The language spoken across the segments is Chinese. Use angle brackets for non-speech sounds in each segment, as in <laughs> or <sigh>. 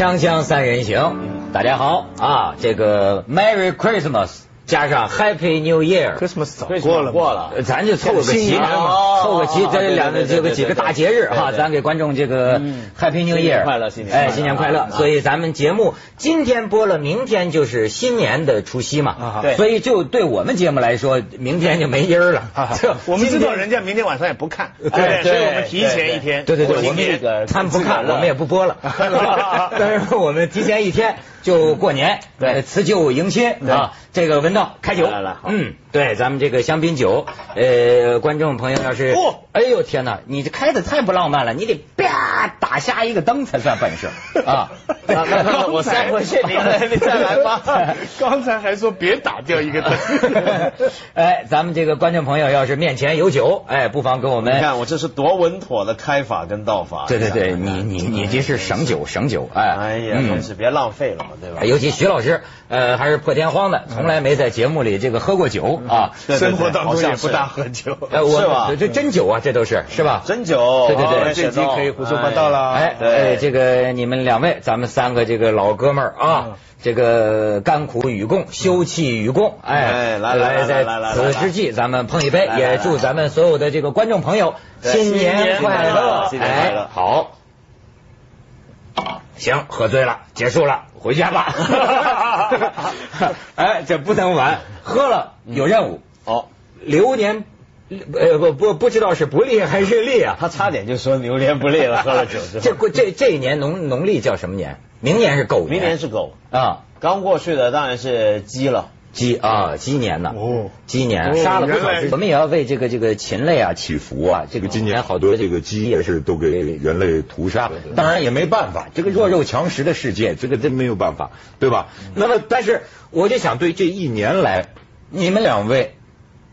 锵锵三人行，大家好啊！这个 Merry Christmas 加上 Happy New Year，Christmas 早过了过了，咱就凑个齐，凑个齐，这两个这个几个大节日哈，咱给观众这个 Happy New Year 快乐，新年哎，新年快乐！所以咱们节目今天播了，明天就是新年的除夕嘛，对。所以就对我们节目来说，明天就没音儿了。我们知道人家明天晚上也不看，对对？所以我们提前一天。对对对，我过年。这个他们不看，了。我们也不播了。<laughs> 但是我们提前一天就过年，对呃辞旧迎新啊。这个文道开酒，来来好嗯，对，咱们这个香槟酒，呃，观众朋友要是哦，哎呦天哪，你这开的太不浪漫了，你得啪打瞎一个灯才算本事 <laughs> 啊。那那那我塞回去，你再来吧。<laughs> 刚才还说别打掉一个灯。<laughs> 哎，咱们这个观众朋友要是面前有酒，哎，不妨跟我们。你看我这是多稳妥的开法跟道法。对对对，你你你你这是省酒省酒，哎，哎呀，嗯真是别浪费了嘛，对吧？尤其徐老师，呃，还是破天荒的，从来没在节目里这个喝过酒啊。生活当中也不大喝酒。呃，我是吧这这真酒啊，这都是是吧？真酒，对对对哎这集可以胡说八道了。哎，哎，这个你们两位，咱们三个这个老哥们儿啊，这个甘苦与共，休戚与共，哎，哎来来来在来来来此之际，咱们碰一杯，来来来也祝咱们所有的这个观众朋友新年快乐，新年快乐哎，好。行，喝醉了，结束了，回家吧。<laughs> 哎，这不能玩，喝了有任务，哦，流年，呃不不不知道是不利还是利啊。他差点就说牛年不利了，喝了酒之后。<laughs> 这过这这一年农农历叫什么年？明年是狗年，明年是狗，啊刚过去的当然是鸡了。鸡啊鸡年呢。哦鸡年哦杀了不少我们也要为这个这个禽类啊祈福啊。这个今年好多这个鸡也是都给人类屠杀，当然也没办法，这个弱肉强食的世界，这个真没有办法，对吧？那么，但是我就想对这一年来，你们两位，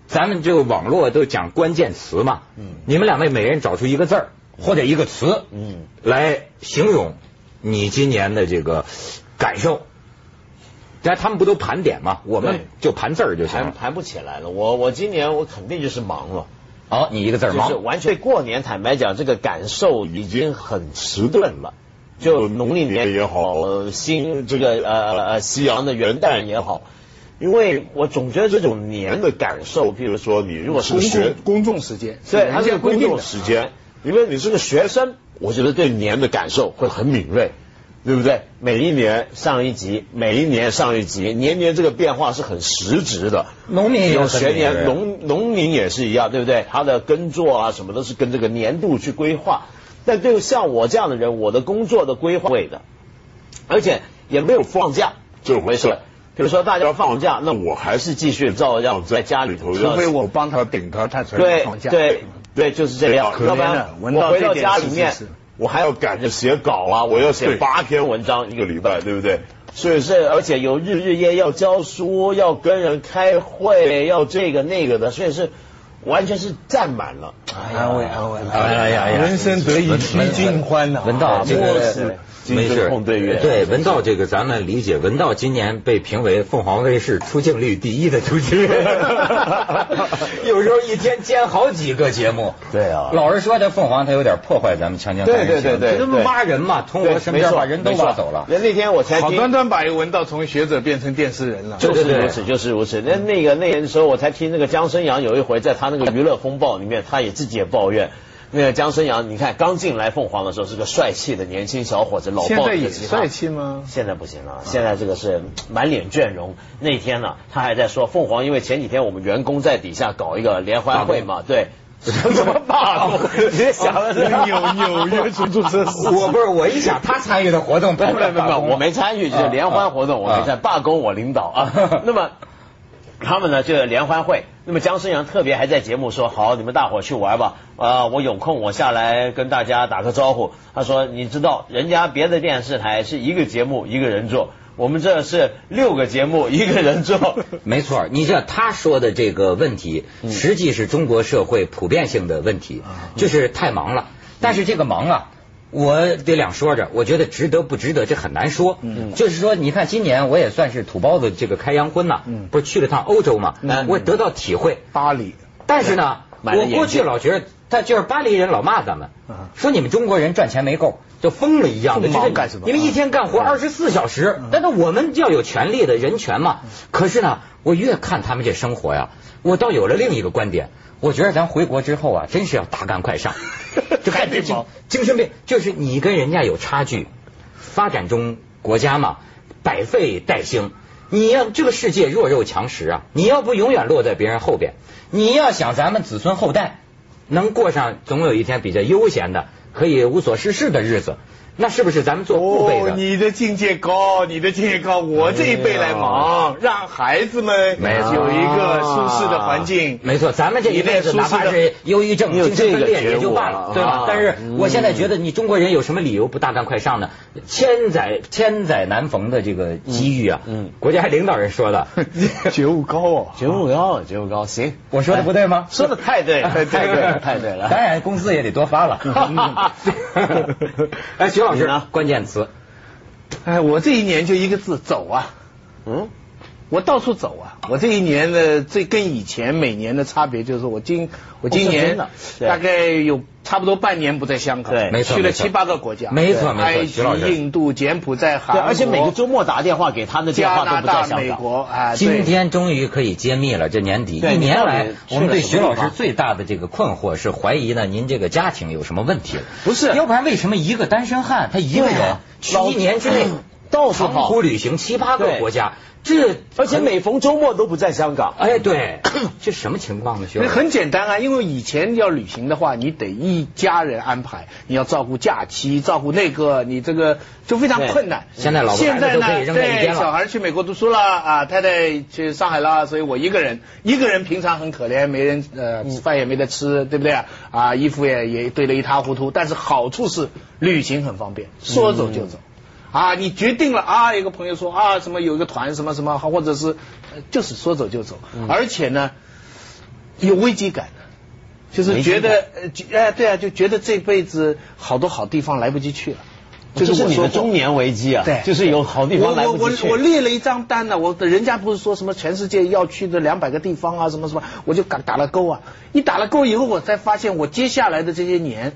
咱们这个网络都讲关键词嘛，嗯你们两位每人找出一个字儿或者一个词，嗯，来形容你今年的这个感受。但他们不都盘点吗？我们就盘字儿就行了。盘盘不起来了。我我今年我肯定就是忙了。好，你一个字儿就是忙。完全过年，坦白讲，这个感受已经很迟钝了。就农历年也好，呃新这个呃呃西洋的元旦也好，因为我总觉得这种年的感受，譬如说你如果是个学，公众时间，对，它是个公众时间，因为你是个学生，我觉得对年的感受会很敏锐。对不对？每一年上一级，每一年上一级，年年这个变化是很实质的。农民也有很学年，农农民也是一样，对不对？他的耕作啊，什么都是跟这个年度去规划。但对像我这样的人，我的工作的规划会的，而且也没有放假这回事。比如说大家放假，那我还是继续照样在家里头。除非我帮他顶他，他才能放假。对对，就是这样。要不然我回到家里面是是是，我还要赶着写稿啊，我要写八篇文章一个礼拜，对不对？所以是，而且有日日夜要教书，要跟人开会，要这个那个的，所以是完全是占满了。安慰安慰，哎呀呀呀人生得意须尽欢呐。文道这莫个是没事对月对文道这个咱们理解，文道今年被评为凤凰卫视出镜率第一的主持人，<laughs> 有时候一天兼好几个节目。对啊老实说，这凤凰它有点破坏咱们锵锵三人行对对对对这他妈挖人嘛，通过身边把人都挖走了。那那天我才好端端把一个文道从学者变成电视人了。就是如此，就是如此。那那个那年的时候，我才听那个姜生阳有一回在他那个娱乐风暴里面，他也自己也抱怨。那个江生阳，你看刚进来凤凰的时候是个帅气的年轻小伙子，老抱现在也着吉他帅气吗？现在不行了，现在这个是满脸倦容。那天呢，他还在说凤凰，因为前几天我们员工在底下搞一个联欢会嘛，对，<laughs> 什么罢工？你想的是 <laughs> 纽纽约出租车司机我不是我一想他参与的活动，不不不不不，我没参与，就是联欢活动，我没在，罢工我领导啊。<laughs> 那么他们呢，就是联欢会。那么姜生阳特别还在节目说：“好，你们大伙去玩吧，啊，我有空我下来跟大家打个招呼。”他说：“你知道，人家别的电视台是一个节目一个人做，我们这是六个节目一个人做。<laughs> 没错，你知道他说的这个问题，实际是中国社会普遍性的问题，就是太忙了。但是这个忙啊，我得两说着，我觉得值得不值得，这很难说。嗯就是说，你看今年我也算是土包子这个开洋荤呐，不是去了趟欧洲嘛，我得到体会。巴黎，但是呢，买了我过去老觉得他就是巴黎人老骂咱们，说你们中国人赚钱没够，就疯了一样的，就是干什么？你们一天干活二十四小时，但是我们要有权利的人权嘛。可是呢，我越看他们这生活呀，我倒有了另一个观点。我觉得咱回国之后啊，真是要大干快上，<laughs> 就看病精神病，就是你跟人家有差距，发展中国家嘛，百废待兴。你要这个世界弱肉强食啊，你要不永远落在别人后边，你要想咱们子孙后代能过上总有一天比较悠闲的，可以无所事事的日子。那是不是咱们做父辈的？你的境界高，你的境界高。我这一辈来忙，让孩子们有一个舒适的环境。没错，咱们这一辈子哪怕是忧郁症、精神分裂也就罢了，对吧？但是我现在觉得，你中国人有什么理由不大干快上呢？千载千载难逢的这个机遇啊！嗯，国家领导人说的，<laughs> 觉悟高哦，觉悟高，觉悟高。行，我说的不对吗？说的太对，太对，太对了。<laughs> 当然，工资也得多发了。<laughs> 哎，徐。老师呢？关键词，哎，我这一年就一个字，走啊！嗯，我到处走啊！我这一年的最跟以前每年的差别就是，我今我今年大概有。差不多半年不在香港，对，没错，去了七八个国家，没错，没错，埃及、印度、柬埔寨、韩国，而且每个周末打电话给他的电话都不在香港。美国，哎，今天终于可以揭秘了，这年底一年来，我们对徐老师最大的这个困惑是怀疑呢，您这个家庭有什么问题了？不是，要不然为什么一个单身汉他一个人去一年之内到处长途旅行七八个国家？这而且每逢周末都不在香港，哎，对，<coughs> 这什么情况呢？那很简单啊，因为以前要旅行的话，你得一家人安排，你要照顾假期，照顾那个，你这个就非常困难。现在老现在呢，对，小孩去美国读书了啊，太太去上海了，所以我一个人，一个人平常很可怜，没人呃，饭也没得吃，对不对啊？衣服也也堆得一塌糊涂，但是好处是旅行很方便，说走就走。啊，你决定了啊！有个朋友说啊，什么有一个团什么什么，或者是就是说走就走，而且呢有危机感的，就是觉得哎对啊，就觉得这辈子好多好地方来不及去了，就是你的中年危机啊，对，就是有好地方来不及去。我我我列了一张单呢，我人家不是说什么全世界要去的两百个地方啊，什么什么，我就打打了勾啊，一打了勾以后，我才发现我接下来的这些年。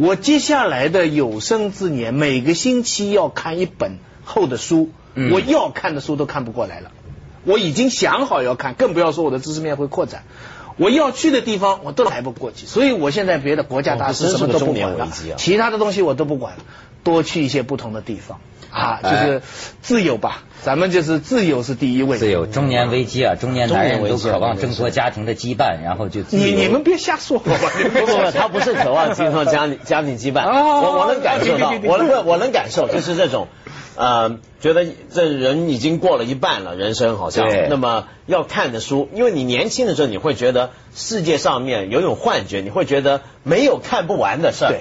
我接下来的有生之年，每个星期要看一本厚的书，我要看的书都看不过来了。我已经想好要看，更不要说我的知识面会扩展。我要去的地方我都来不过去，所以我现在别的国家大事什么都不管了，其他的东西我都不管了，多去一些不同的地方啊，就是自由吧。咱们就是自由是第一位。自由，中年危机啊，中年男人都渴望挣脱家庭的羁绊，然后就你你们别瞎说，<laughs> 不不不，他不是渴望挣脱家家庭羁绊，我我能感受到，我能我能感受，就是这种呃，觉得这人已经过了一半了，人生好像那么要看的书，因为你年轻的时候你会觉得世界上面有一种幻觉，你会觉得没有看不完的事儿。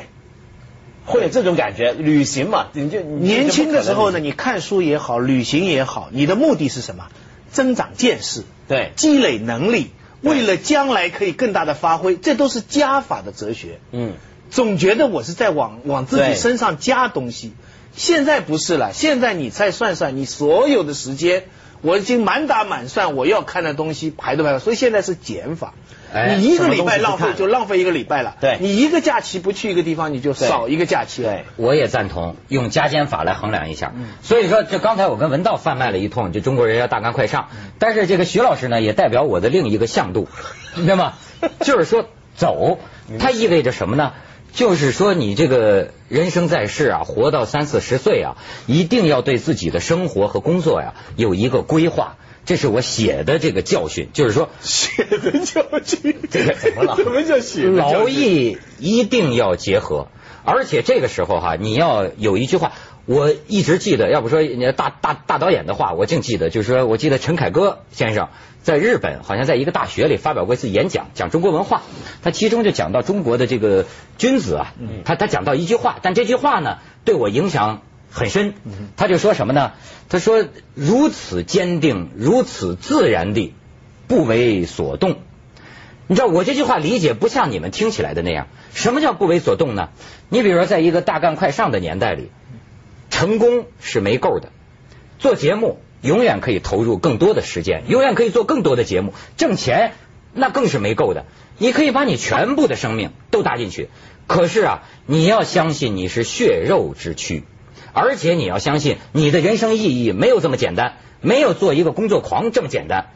会有这种感觉，旅行嘛，你就年轻的时候呢，你看书也好，旅行也好，你的目的是什么？增长见识，对，积累能力，为了将来可以更大的发挥，这都是加法的哲学。嗯，总觉得我是在往往自己身上加东西，现在不是了，现在你再算算，你所有的时间，我已经满打满算我要看的东西排都排了，所以现在是减法。你一个礼拜浪费就浪费一个礼拜了，对，你一个假期不去一个地方，你就少一个假期。对，我也赞同用加减法来衡量一下。所以说，这刚才我跟文道贩卖了一通，就中国人要大干快上。但是这个徐老师呢，也代表我的另一个向度，<laughs> 知道吗？就是说走，它意味着什么呢？就是说你这个人生在世啊，活到三四十岁啊，一定要对自己的生活和工作呀有一个规划。这是我写的这个教训，就是说写的教训，这个怎么了？什么叫写？劳逸一定要结合，而且这个时候哈，你要有一句话，我一直记得，要不说大大大导演的话，我净记得，就是说我记得陈凯歌先生在日本好像在一个大学里发表过一次演讲，讲中国文化，他其中就讲到中国的这个君子啊，他他讲到一句话，但这句话呢，对我影响。很深，他就说什么呢？他说如此坚定，如此自然地不为所动。你知道我这句话理解不像你们听起来的那样。什么叫不为所动呢？你比如说，在一个大干快上的年代里，成功是没够的。做节目永远可以投入更多的时间，永远可以做更多的节目，挣钱那更是没够的。你可以把你全部的生命都搭进去，可是啊，你要相信你是血肉之躯，而且你要相信你的人生意义没有这么简单，没有做一个工作狂这么简单。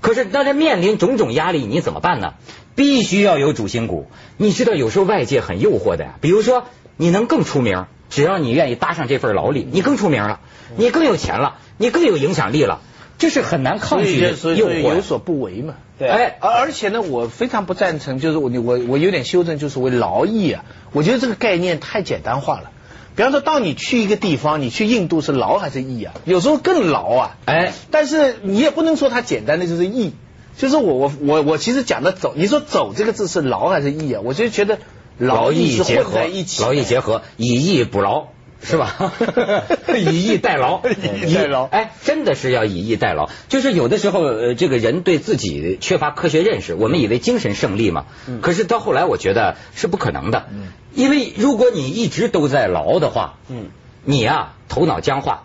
可是当这面临种种压力，你怎么办呢？必须要有主心骨。你知道有时候外界很诱惑的呀，比如说你能更出名，只要你愿意搭上这份劳力，你更出名了，你更有钱了，你更有影响力了。这是很难抗拒的诱惑，有所不为嘛。对，哎，而而且呢，我非常不赞成，就是我我我有点修正，就是为劳役啊。我觉得这个概念太简单化了。比方说，当你去一个地方，你去印度是劳还是逸啊？有时候更劳啊。哎，但是你也不能说它简单的就是逸。就是我我我我其实讲的走，你说走这个字是劳还是逸啊？我就觉得劳逸结合，劳逸结合，以逸补劳。是吧？<laughs> 以逸待劳，以逸待劳。哎，真的是要以逸待劳。就是有的时候，呃，这个人对自己缺乏科学认识，我们以为精神胜利嘛。可是到后来，我觉得是不可能的。因为如果你一直都在劳的话，嗯，你呀，头脑僵化。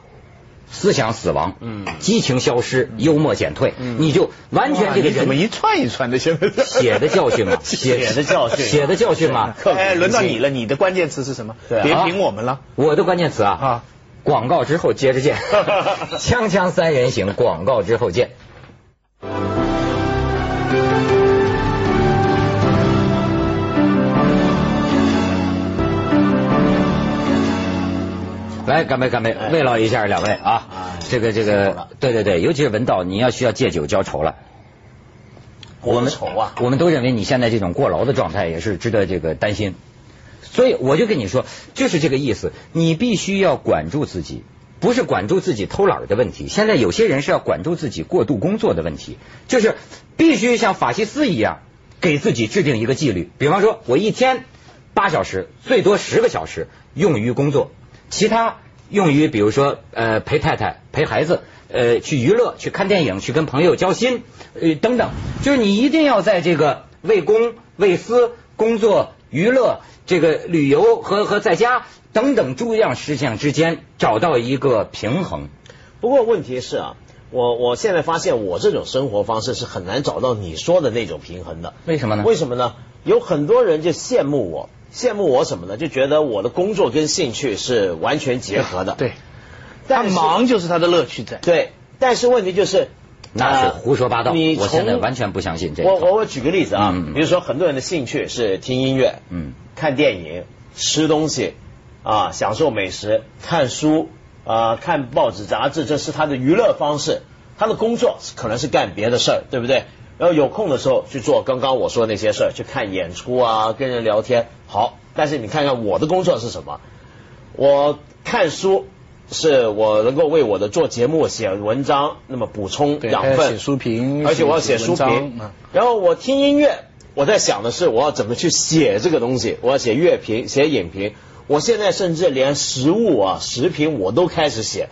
思想死亡，嗯，激情消失，幽默减退，你就完全这个人怎么一串一串的？现在写的教训 <laughs> 嘛，写的教训，写的教训嘛。哎，轮到你了，你的关键词是什么？别评我们了，我的关键词啊，啊，广告之后接着见，<laughs> 锵锵三人行，广告之后见。来，干杯，干杯，慰劳一下两位啊！这个，这个，对对对，尤其是文道，你要需要借酒浇愁了。我们愁啊，我们都认为你现在这种过劳的状态也是值得这个担心。所以我就跟你说，就是这个意思，你必须要管住自己，不是管住自己偷懒的问题。现在有些人是要管住自己过度工作的问题，就是必须像法西斯一样，给自己制定一个纪律。比方说，我一天八小时，最多十个小时用于工作。其他用于比如说呃陪太太陪孩子呃去娱乐去看电影去跟朋友交心呃等等，就是你一定要在这个为公为私工作娱乐这个旅游和和在家等等诸样事项之间找到一个平衡。不过问题是啊，我我现在发现我这种生活方式是很难找到你说的那种平衡的。为什么呢？为什么呢？有很多人就羡慕我。羡慕我什么呢？就觉得我的工作跟兴趣是完全结合的。对，他忙就是他的乐趣在。对，但是问题就是，那是胡说八道。你我现在完全不相信这个。我我我举个例子啊，比如说很多人的兴趣是听音乐、嗯，看电影、吃东西啊，享受美食、看书啊，看报纸杂志，这是他的娱乐方式。他的工作可能是干别的事儿，对不对？然后有空的时候去做刚刚我说的那些事儿，去看演出啊，跟人聊天。好，但是你看看我的工作是什么？我看书是我能够为我的做节目写文章，那么补充养分，写书评，而且我要写书评。然后我听音乐，我在想的是我要怎么去写这个东西，我要写乐评，写影评。我现在甚至连食物啊、食品我都开始写。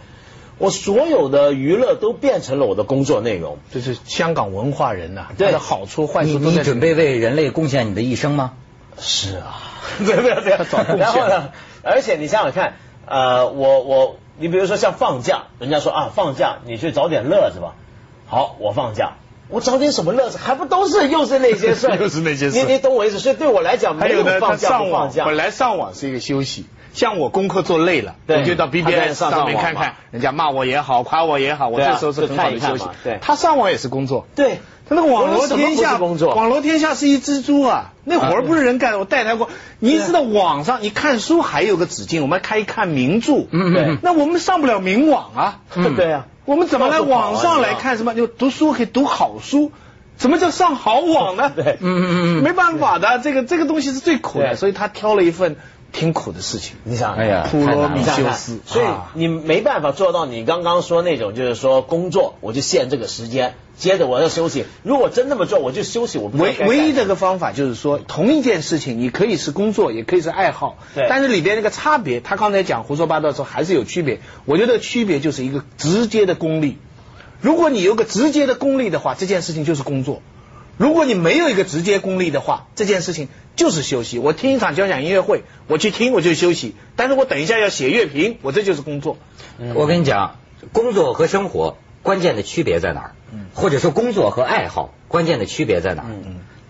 我所有的娱乐都变成了我的工作内容，这是香港文化人呐，他的好处坏处都你准备为人类贡献你的一生吗？是啊，<laughs> 对对对，然后呢？而且你想想看，呃，我我，你比如说像放假，人家说啊，放假你去找点乐子吧。好，我放假，我找点什么乐子？还不都是又是那些事 <laughs> 又是那些事。你你懂我意思？所以对我来讲，没有放假不放假。本来上网是一个休息。像我功课做累了，我就到 BBS 上面看看，人家骂我也好，夸我也好，我这时候是很好的休息。对，他上网也是工作。对，他那个网罗天下，网罗天下是一蜘蛛啊，那活儿不是人干的。我带他过，你知道网上你看书还有个止境，我们看一看名著。嗯对。那我们上不了名网啊。对啊。我们怎么来网上来看什么？就读书可以读好书，什么叫上好网呢？<laughs> 对。嗯嗯嗯。没办法的，这个这个东西是最苦的，所以他挑了一份。挺苦的事情，你想，哎呀，普罗米修斯，所以你没办法做到你刚刚说那种，就是说工作我就限这个时间，接着我要休息。如果真那么做，我就休息。我唯唯一的一个方法就是说，同一件事情，你可以是工作，也可以是爱好，对。但是里边那个差别，他刚才讲胡说八道的时候还是有区别。我觉得区别就是一个直接的功利。如果你有个直接的功利的话，这件事情就是工作。如果你没有一个直接功利的话，这件事情就是休息。我听一场交响音乐会，我去听我就休息，但是我等一下要写乐评，我这就是工作。我跟你讲，工作和生活关键的区别在哪儿？或者说工作和爱好关键的区别在哪儿？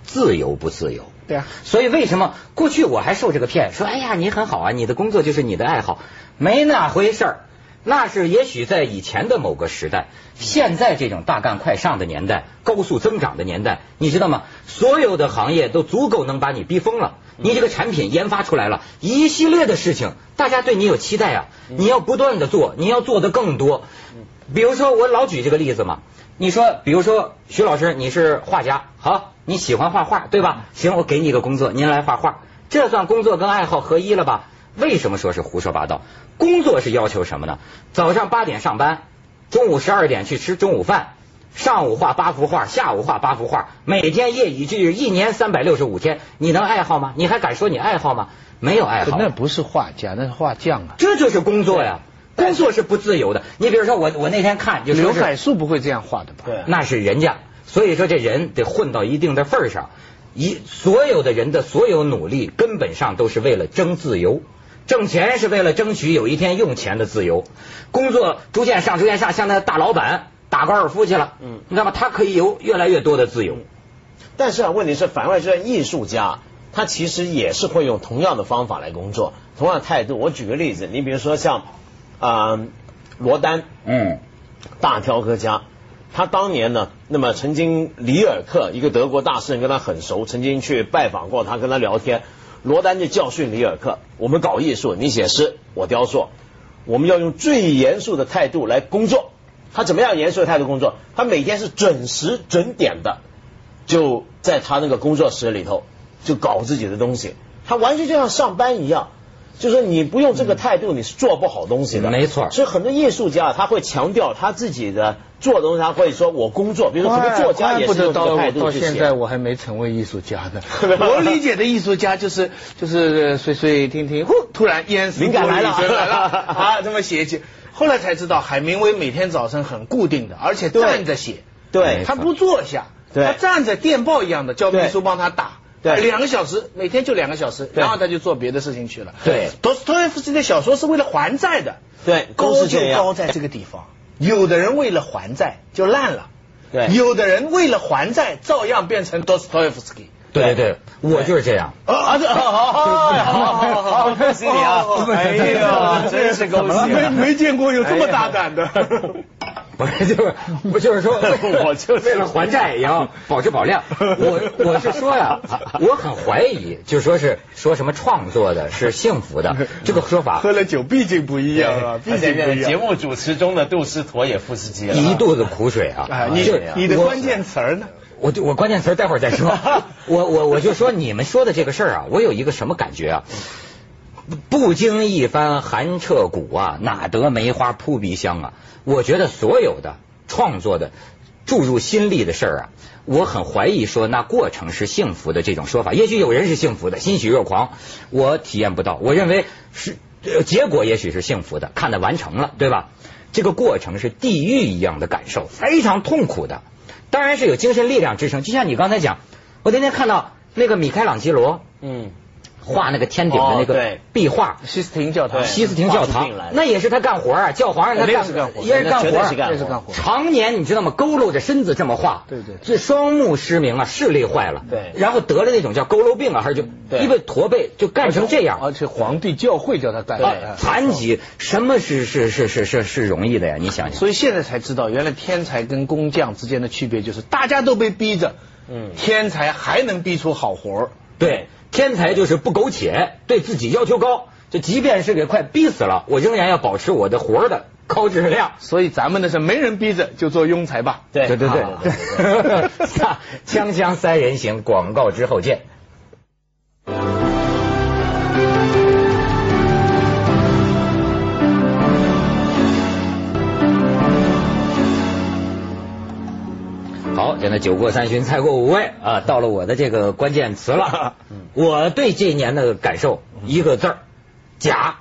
自由不自由？对啊，所以为什么过去我还受这个骗，说哎呀你很好啊，你的工作就是你的爱好，没那回事儿。那是也许在以前的某个时代，现在这种大干快上的年代，高速增长的年代，你知道吗？所有的行业都足够能把你逼疯了。你这个产品研发出来了，一系列的事情，大家对你有期待啊，你要不断的做，你要做的更多。比如说我老举这个例子嘛，你说，比如说徐老师你是画家，好，你喜欢画画对吧？行，我给你一个工作，您来画画，这算工作跟爱好合一了吧？为什么说是胡说八道？工作是要求什么呢？早上八点上班，中午十二点去吃中午饭，上午画八幅画，下午画八幅画，每天业已聚日，一年三百六十五天，你能爱好吗？你还敢说你爱好吗？没有爱好，那不是画家，那是画匠啊。这就是工作呀，工作是不自由的。你比如说我，我那天看就刘海粟不会这样画的吧？对，那是人家。所以说这人得混到一定的份儿上，一所有的人的所有努力，根本上都是为了争自由。挣钱是为了争取有一天用钱的自由，工作逐渐上逐渐上，像那大老板打高尔夫去了，嗯，你知道吗？他可以有越来越多的自由。但是啊，问题是反过来说，艺术家他其实也是会用同样的方法来工作，同样的态度。我举个例子，你比如说像啊罗丹，嗯，大雕刻家，他当年呢，那么曾经里尔克一个德国大诗人跟他很熟，曾经去拜访过他，跟他聊天。罗丹就教训里尔克：“我们搞艺术，你写诗，我雕塑，我们要用最严肃的态度来工作。他怎么样严肃的态度工作？他每天是准时准点的，就在他那个工作室里头就搞自己的东西。他完全就像上班一样。就是你不用这个态度，你是做不好东西的。没错。所以很多艺术家他会强调他自己的做东西，他会说我工作，比如说很多作家也是这个态度到现在我还没成为艺术家呢。<laughs> 我理解的艺术家就是就是睡睡听听，呼，突然烟灵感来了，来了 <laughs> 啊，这么写起。后来才知道，海明威每天早晨很固定的，而且站着写，对，他不坐下，他站着电报一样的，叫秘书帮他打。对，两个小时，每天就两个小时，然后他就做别的事情去了。对，托耶夫斯基的小说是为了还债的。对，高就高在这个地方。有的人为了还债就烂了，对，有的人为了还债照样变成 Dostoevsky。对对，我就是这样。啊，这好好好好好，恭喜你啊！哎呀，真是恭喜，没没见过有这么大胆的。不是，就是不就是说，<laughs> 我就为了还债也要 <laughs> 保质保量。我我是说呀，我很怀疑，就说是说什么创作的是幸福的 <laughs> 这个说法。喝了酒毕竟不一样啊，毕竟不一样。节目主持中的杜斯妥也夫斯基了，一肚子苦水啊！你你的关键词呢？我我关键词待会儿再说。我我我就说你们说的这个事儿啊，我有一个什么感觉啊？不经一番寒彻骨啊，哪得梅花扑鼻香啊？我觉得所有的创作的注入心力的事儿啊，我很怀疑说那过程是幸福的这种说法。也许有人是幸福的，欣喜若狂，我体验不到。我认为是结果也许是幸福的，看的完成了，对吧？这个过程是地狱一样的感受，非常痛苦的。当然是有精神力量支撑，就像你刚才讲，我那天看到那个米开朗基罗，嗯。画那个天顶的那个壁画，西斯廷教堂，西斯廷教堂，那也是他干活啊，教皇让他干，也是干活，也是干活，常年你知道吗？佝偻着身子这么画，对对，这双目失明啊，视力坏了，对，然后得了那种叫佝偻病啊，还是就因为驼背就干成这样，而且皇帝教会叫他干，残疾什么是是是是是是容易的呀？你想想，所以现在才知道，原来天才跟工匠之间的区别就是大家都被逼着，嗯，天才还能逼出好活对。天才就是不苟且，对自己要求高，就即便是给快逼死了，我仍然要保持我的活的高质量。所以咱们呢是没人逼着就做庸才吧？对对对对。锵锵 <laughs> 三人行，广告之后见。好，现在酒过三巡，菜过五味啊，到了我的这个关键词了。我对这一年的感受，一个字儿，假。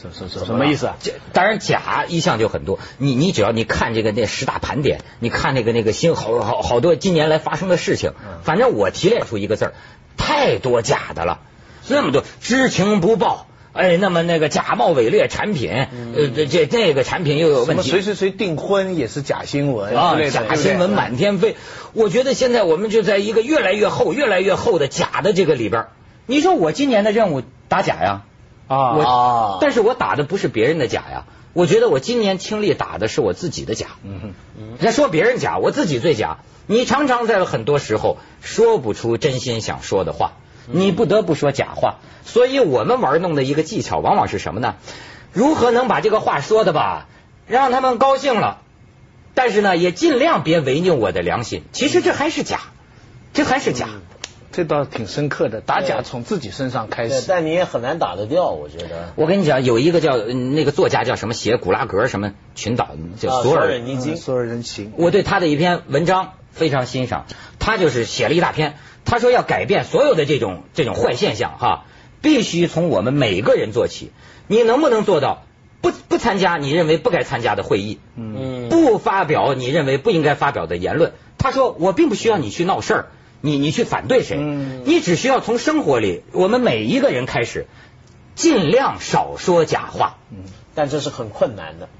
什什什什么意思啊？当然假一向就很多。你你只要你看这个那十大盘点，你看那个那个新好好好多今年来发生的事情，反正我提炼出一个字儿，太多假的了。那么多知情不报哎，那么那个假冒伪劣产品，呃，这这那个产品又有问题，谁谁谁订婚也是假新闻啊假新闻满天飞。我觉得现在我们就在一个越来越厚、越来越厚的假的这个里边。你说我今年的任务打假呀，啊我啊但是我打的不是别人的假呀。我觉得我今年倾力打的是我自己的假。嗯哼人家说别人假，我自己最假。你常常在很多时候说不出真心想说的话，你不得不说假话。所以我们玩弄的一个技巧，往往是什么呢？如何能把这个话说的吧，让他们高兴了，但是呢，也尽量别违拗我的良心。其实这还是假，这还是假。这倒挺深刻的，打假从自己身上开，始。但你也很难打得掉，我觉得。我跟你讲，有一个叫嗯那个作家叫什么写古拉格什么群岛叫啊索尔索尔尼金嗯所有人行。我对他的一篇文章非常欣赏，他就是写了一大篇，他说要改变所有的这种这种坏现象哈，必须从我们每个人做起。你能不能做到不不参加你认为不该参加的会议，嗯，不发表你认为不应该发表的言论？他说我并不需要你去闹事儿，你你去反对谁，嗯你只需要从生活里我们每一个人开始，尽量少说假话。嗯但这是很困难的，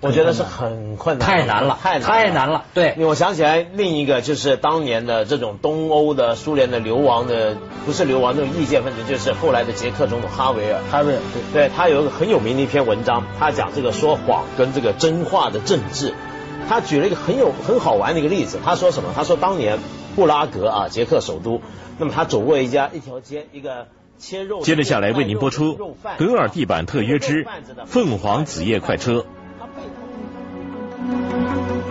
我觉得是很困难的，太难了太太难了对我想起来另一个就是当年的这种东欧的苏联的流亡的，不是流亡那种意见分子，就是后来的捷克总统哈维尔。哈维尔对对他有一个很有名的一篇文章，他讲这个说谎跟这个真话的政治。他举了一个很有很好玩的一个例子，他说什么？他说当年布拉格啊，捷克首都，那么他走过一家一条街，一个切肉接着下来为您播出格尔地板特约之凤凰子夜快车》。Thank you.